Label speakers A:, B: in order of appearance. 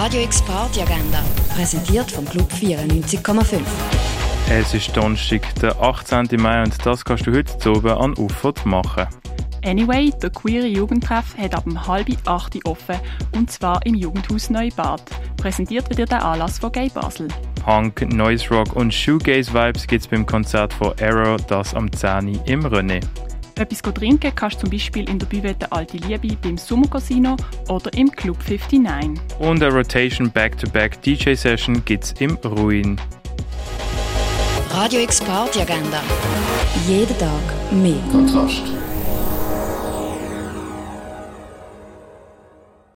A: Radio X Party Agenda, präsentiert vom Club 94,5.
B: Es ist Donnerstag, der 18. Mai und das kannst du heute oben an Uffert machen.
C: Anyway, der queere Jugendtreff hat ab um halb acht offen und zwar im Jugendhaus Neubad. Präsentiert wird der Anlass von Gay Basel.
B: Punk, Noise Rock und Shoegaze Vibes gibt es beim Konzert von Arrow, das am 10. im René.
C: Etwas trinken kannst du zum Beispiel in der Büvette Alte Liebe beim Sommercasino oder im Club 59.
B: Und eine Rotation Back-to-Back DJ Session gibt es im Ruin.
A: Radio X Party Agenda. Jeden Tag mehr.
D: Kontrast.